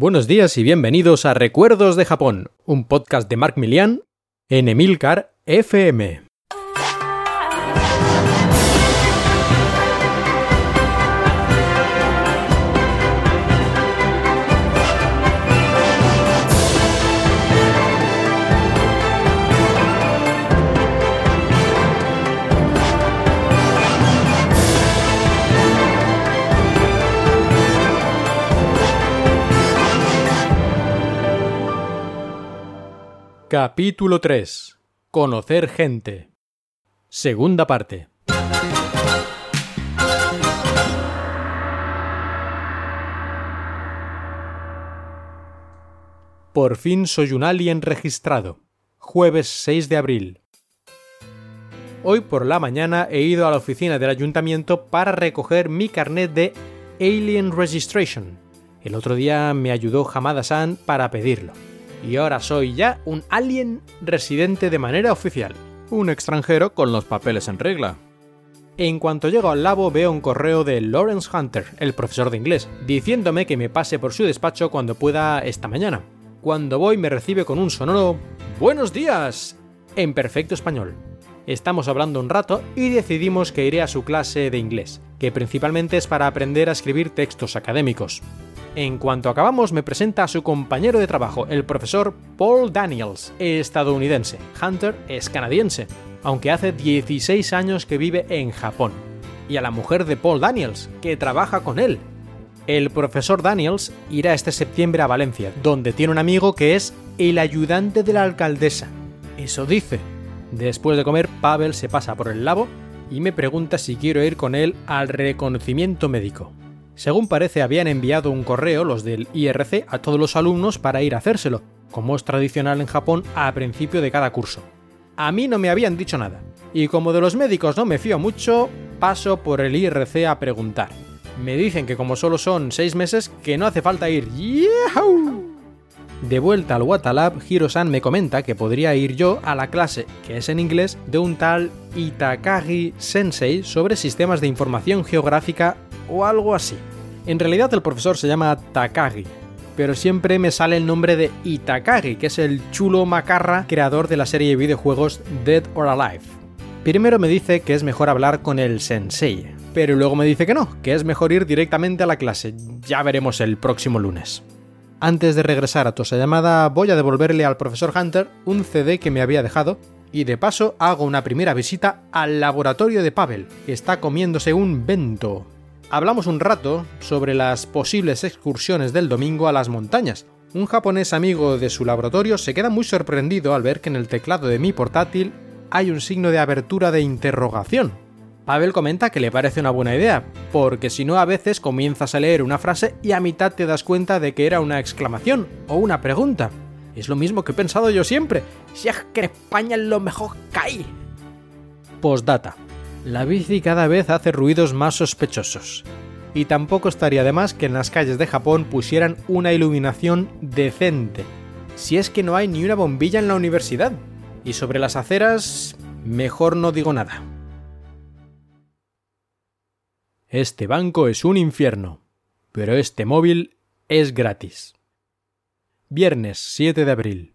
Buenos días y bienvenidos a Recuerdos de Japón, un podcast de Mark Milian en Emilcar FM. Capítulo 3. Conocer gente. Segunda parte. Por fin soy un alien registrado. Jueves 6 de abril. Hoy por la mañana he ido a la oficina del ayuntamiento para recoger mi carnet de Alien Registration. El otro día me ayudó Hamada-san para pedirlo y ahora soy ya un alien residente de manera oficial. Un extranjero con los papeles en regla. En cuanto llego al labo veo un correo de Lawrence Hunter, el profesor de inglés, diciéndome que me pase por su despacho cuando pueda esta mañana. Cuando voy me recibe con un sonoro Buenos días en perfecto español. Estamos hablando un rato y decidimos que iré a su clase de inglés, que principalmente es para aprender a escribir textos académicos. En cuanto acabamos, me presenta a su compañero de trabajo, el profesor Paul Daniels, estadounidense. Hunter es canadiense, aunque hace 16 años que vive en Japón. Y a la mujer de Paul Daniels, que trabaja con él. El profesor Daniels irá este septiembre a Valencia, donde tiene un amigo que es el ayudante de la alcaldesa. Eso dice. Después de comer, Pavel se pasa por el labo y me pregunta si quiero ir con él al reconocimiento médico. Según parece, habían enviado un correo los del IRC a todos los alumnos para ir a hacérselo, como es tradicional en Japón a principio de cada curso. A mí no me habían dicho nada, y como de los médicos no me fío mucho, paso por el IRC a preguntar. Me dicen que como solo son seis meses, que no hace falta ir. De vuelta al Watalab, Hiro-san me comenta que podría ir yo a la clase, que es en inglés, de un tal Itakagi Sensei sobre sistemas de información geográfica o algo así. En realidad el profesor se llama Takagi, pero siempre me sale el nombre de Itakagi, que es el chulo macarra creador de la serie de videojuegos Dead or Alive. Primero me dice que es mejor hablar con el sensei, pero luego me dice que no, que es mejor ir directamente a la clase. Ya veremos el próximo lunes. Antes de regresar a toda llamada, voy a devolverle al profesor Hunter un CD que me había dejado y de paso hago una primera visita al laboratorio de Pavel, que está comiéndose un bento hablamos un rato sobre las posibles excursiones del domingo a las montañas. Un japonés amigo de su laboratorio se queda muy sorprendido al ver que en el teclado de mi portátil hay un signo de abertura de interrogación. Pavel comenta que le parece una buena idea, porque si no a veces comienzas a leer una frase y a mitad te das cuenta de que era una exclamación o una pregunta. Es lo mismo que he pensado yo siempre. Si es que España es lo mejor que hay. Postdata la bici cada vez hace ruidos más sospechosos. Y tampoco estaría de más que en las calles de Japón pusieran una iluminación decente. Si es que no hay ni una bombilla en la universidad. Y sobre las aceras, mejor no digo nada. Este banco es un infierno, pero este móvil es gratis. Viernes 7 de abril.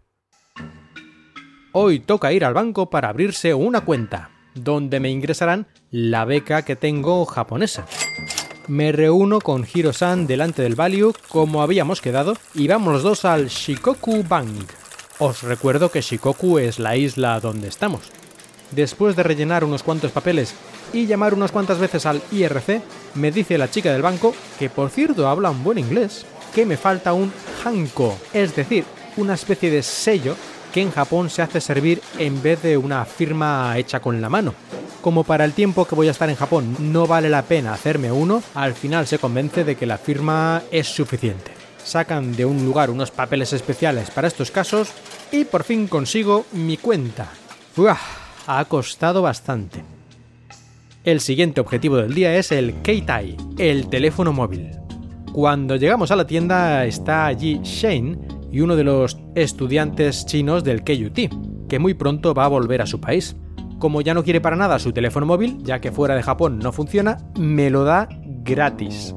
Hoy toca ir al banco para abrirse una cuenta donde me ingresarán la beca que tengo japonesa. Me reúno con Hiro-san delante del Value como habíamos quedado y vamos los dos al Shikoku Bank. Os recuerdo que Shikoku es la isla donde estamos. Después de rellenar unos cuantos papeles y llamar unas cuantas veces al IRC, me dice la chica del banco, que por cierto habla un buen inglés, que me falta un hanko, es decir, una especie de sello que en Japón se hace servir en vez de una firma hecha con la mano. Como para el tiempo que voy a estar en Japón no vale la pena hacerme uno, al final se convence de que la firma es suficiente. Sacan de un lugar unos papeles especiales para estos casos y por fin consigo mi cuenta. Uah, ha costado bastante. El siguiente objetivo del día es el Keitai, el teléfono móvil. Cuando llegamos a la tienda está allí Shane y uno de los estudiantes chinos del KUT, que muy pronto va a volver a su país. Como ya no quiere para nada su teléfono móvil, ya que fuera de Japón no funciona, me lo da gratis.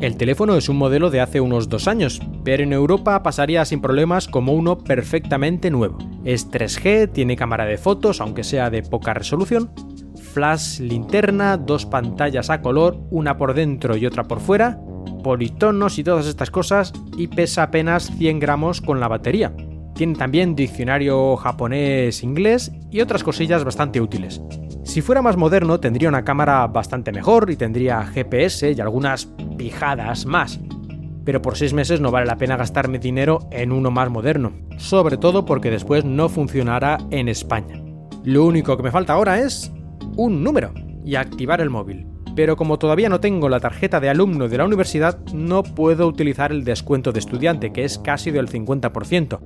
El teléfono es un modelo de hace unos dos años, pero en Europa pasaría sin problemas como uno perfectamente nuevo. Es 3G, tiene cámara de fotos, aunque sea de poca resolución, flash linterna, dos pantallas a color, una por dentro y otra por fuera, politonos y todas estas cosas, y pesa apenas 100 gramos con la batería. Tiene también diccionario japonés-inglés y otras cosillas bastante útiles. Si fuera más moderno tendría una cámara bastante mejor y tendría GPS y algunas pijadas más. Pero por 6 meses no vale la pena gastarme dinero en uno más moderno, sobre todo porque después no funcionará en España. Lo único que me falta ahora es un número y activar el móvil. Pero como todavía no tengo la tarjeta de alumno de la universidad, no puedo utilizar el descuento de estudiante, que es casi del 50%.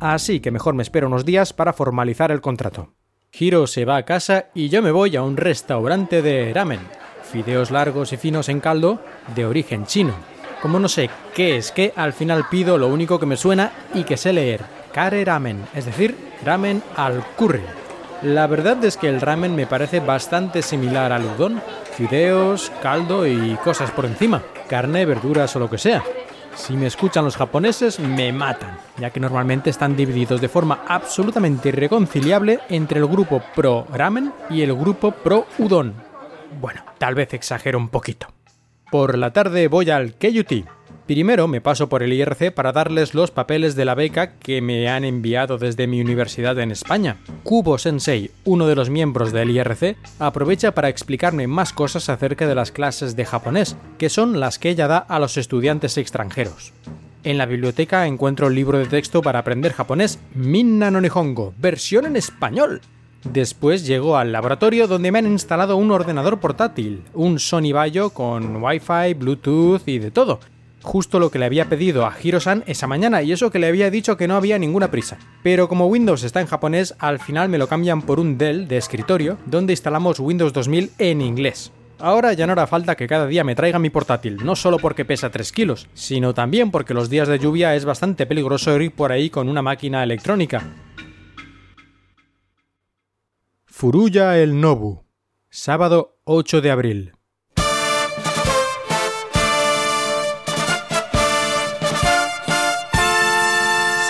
Así que mejor me espero unos días para formalizar el contrato. Hiro se va a casa y yo me voy a un restaurante de ramen, fideos largos y finos en caldo de origen chino. Como no sé qué es qué, al final pido lo único que me suena y que sé leer, kare ramen, es decir, ramen al curry. La verdad es que el ramen me parece bastante similar al udon, fideos, caldo y cosas por encima, carne, verduras o lo que sea. Si me escuchan los japoneses, me matan, ya que normalmente están divididos de forma absolutamente irreconciliable entre el grupo pro ramen y el grupo pro udon. Bueno, tal vez exagero un poquito. Por la tarde voy al KUT, Primero me paso por el IRC para darles los papeles de la beca que me han enviado desde mi universidad en España. Kubo Sensei, uno de los miembros del IRC, aprovecha para explicarme más cosas acerca de las clases de japonés, que son las que ella da a los estudiantes extranjeros. En la biblioteca encuentro el libro de texto para aprender japonés Minna no Nihongo, versión en español. Después llego al laboratorio donde me han instalado un ordenador portátil, un Sony Vaio con Wi-Fi, Bluetooth y de todo, justo lo que le había pedido a Hiro-san esa mañana y eso que le había dicho que no había ninguna prisa. Pero como Windows está en japonés, al final me lo cambian por un Dell de escritorio donde instalamos Windows 2000 en inglés. Ahora ya no hará falta que cada día me traiga mi portátil, no solo porque pesa 3 kilos, sino también porque los días de lluvia es bastante peligroso ir por ahí con una máquina electrónica. Furuya el Nobu. Sábado 8 de abril.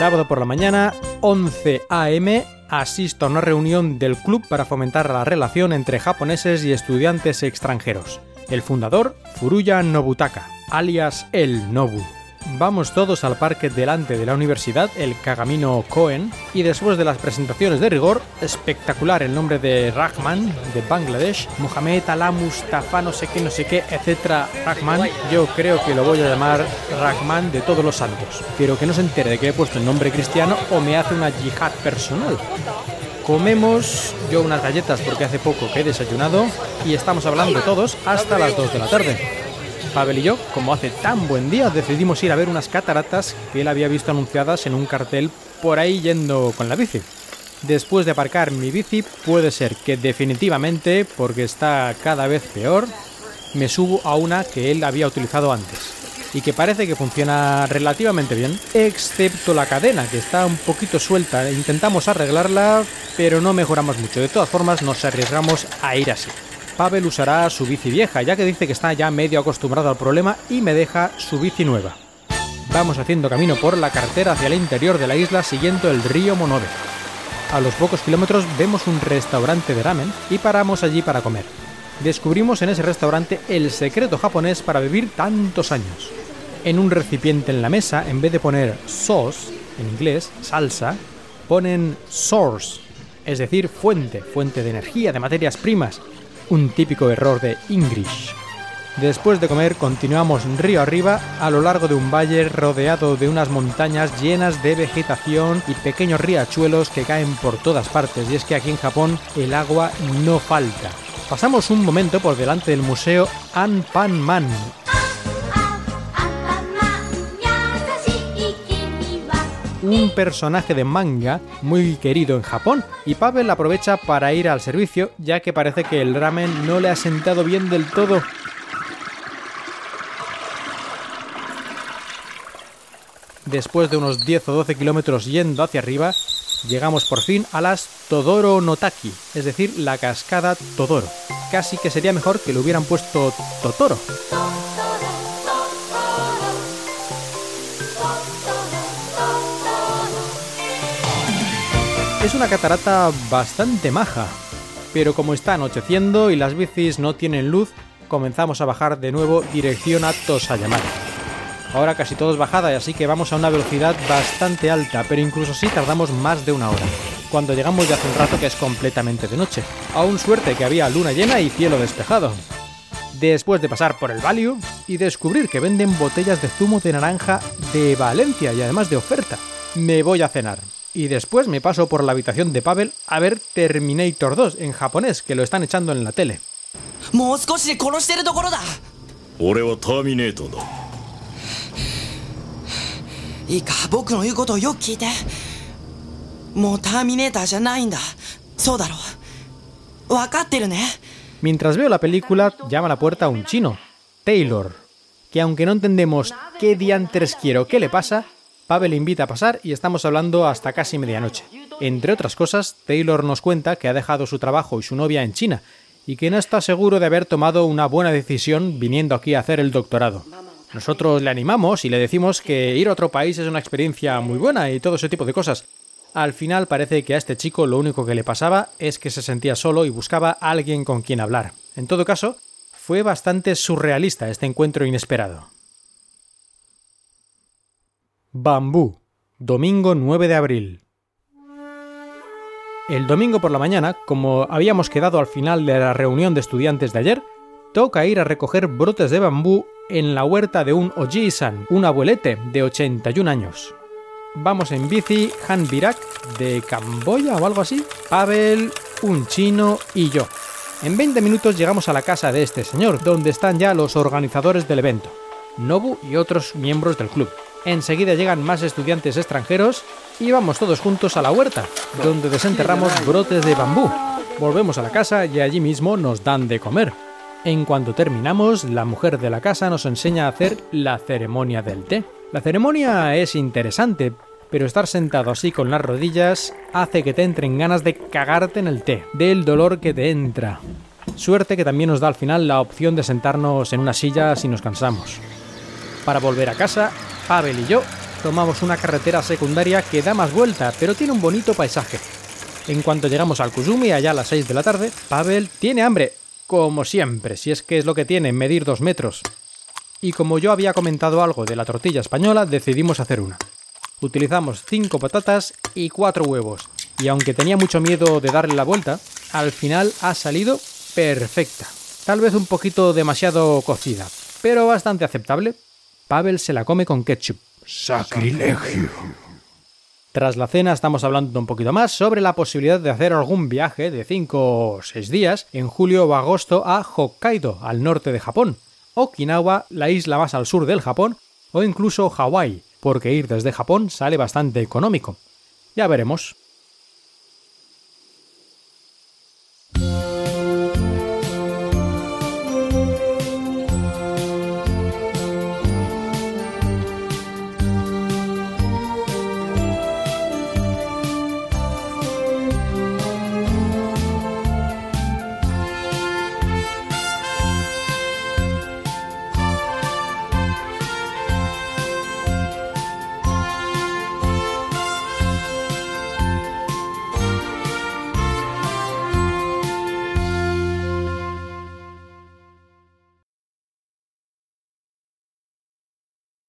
Sábado por la mañana, 11 am, asisto a una reunión del club para fomentar la relación entre japoneses y estudiantes extranjeros. El fundador, Furuya Nobutaka, alias el Nobu. Vamos todos al parque delante de la universidad, el Kagamino Koen, y después de las presentaciones de rigor, espectacular el nombre de Rahman, de Bangladesh, Mohamed Alá Mustafa, no sé qué, no sé qué, etcétera, Rahman, yo creo que lo voy a llamar Rahman de todos los santos. Quiero que no se entere de que he puesto el nombre cristiano o me hace una yihad personal. Comemos yo unas galletas porque hace poco que he desayunado y estamos hablando todos hasta las 2 de la tarde. Pavel y yo, como hace tan buen día, decidimos ir a ver unas cataratas que él había visto anunciadas en un cartel por ahí yendo con la bici. Después de aparcar mi bici, puede ser que definitivamente, porque está cada vez peor, me subo a una que él había utilizado antes y que parece que funciona relativamente bien, excepto la cadena, que está un poquito suelta. Intentamos arreglarla, pero no mejoramos mucho. De todas formas, nos arriesgamos a ir así. Pavel usará su bici vieja, ya que dice que está ya medio acostumbrado al problema y me deja su bici nueva. Vamos haciendo camino por la carretera hacia el interior de la isla siguiendo el río Monode. A los pocos kilómetros vemos un restaurante de ramen y paramos allí para comer. Descubrimos en ese restaurante el secreto japonés para vivir tantos años. En un recipiente en la mesa, en vez de poner sauce, en inglés, salsa, ponen source, es decir, fuente, fuente de energía, de materias primas, un típico error de English. Después de comer continuamos río arriba a lo largo de un valle rodeado de unas montañas llenas de vegetación y pequeños riachuelos que caen por todas partes y es que aquí en Japón el agua no falta. Pasamos un momento por delante del museo Anpanman, un personaje de manga muy querido en Japón y Pavel aprovecha para ir al servicio ya que parece que el ramen no le ha sentado bien del todo. Después de unos 10 o 12 kilómetros yendo hacia arriba, llegamos por fin a las Todoro Notaki, es decir, la cascada Todoro. Casi que sería mejor que le hubieran puesto Totoro. Es una catarata bastante maja, pero como está anocheciendo y las bicis no tienen luz, comenzamos a bajar de nuevo dirección a Tosayamari. Ahora casi todo es bajada y así que vamos a una velocidad bastante alta, pero incluso así tardamos más de una hora. Cuando llegamos ya hace un rato que es completamente de noche. Aún suerte que había luna llena y cielo despejado. Después de pasar por el Value y descubrir que venden botellas de zumo de naranja de Valencia y además de oferta, me voy a cenar. Y después me paso por la habitación de Pavel a ver Terminator 2 en japonés, que lo están echando en la tele. Mientras veo la película, llama a la puerta un chino, Taylor, que aunque no entendemos qué diantres quiero, qué le pasa, Pavel invita a pasar y estamos hablando hasta casi medianoche. Entre otras cosas, Taylor nos cuenta que ha dejado su trabajo y su novia en China y que no está seguro de haber tomado una buena decisión viniendo aquí a hacer el doctorado. Nosotros le animamos y le decimos que ir a otro país es una experiencia muy buena y todo ese tipo de cosas. Al final parece que a este chico lo único que le pasaba es que se sentía solo y buscaba a alguien con quien hablar. En todo caso, fue bastante surrealista este encuentro inesperado. Bambú, domingo 9 de abril. El domingo por la mañana, como habíamos quedado al final de la reunión de estudiantes de ayer, toca ir a recoger brotes de bambú en la huerta de un Oji-san, un abuelete de 81 años. Vamos en bici Han Birak de Camboya o algo así, Pavel, un chino y yo. En 20 minutos llegamos a la casa de este señor, donde están ya los organizadores del evento, Nobu y otros miembros del club. Enseguida llegan más estudiantes extranjeros y vamos todos juntos a la huerta, donde desenterramos brotes de bambú. Volvemos a la casa y allí mismo nos dan de comer. En cuanto terminamos, la mujer de la casa nos enseña a hacer la ceremonia del té. La ceremonia es interesante, pero estar sentado así con las rodillas hace que te entren ganas de cagarte en el té, del dolor que te entra. Suerte que también nos da al final la opción de sentarnos en una silla si nos cansamos. Para volver a casa, Pavel y yo tomamos una carretera secundaria que da más vuelta, pero tiene un bonito paisaje. En cuanto llegamos al Kuzumi, allá a las 6 de la tarde, Pavel tiene hambre, como siempre, si es que es lo que tiene, medir dos metros. Y como yo había comentado algo de la tortilla española, decidimos hacer una. Utilizamos cinco patatas y cuatro huevos, y aunque tenía mucho miedo de darle la vuelta, al final ha salido perfecta. Tal vez un poquito demasiado cocida, pero bastante aceptable. Pavel se la come con ketchup. Sacrilegio Tras la cena estamos hablando un poquito más sobre la posibilidad de hacer algún viaje de 5 o 6 días en julio o agosto a Hokkaido, al norte de Japón, Okinawa, la isla más al sur del Japón, o incluso Hawái, porque ir desde Japón sale bastante económico. Ya veremos.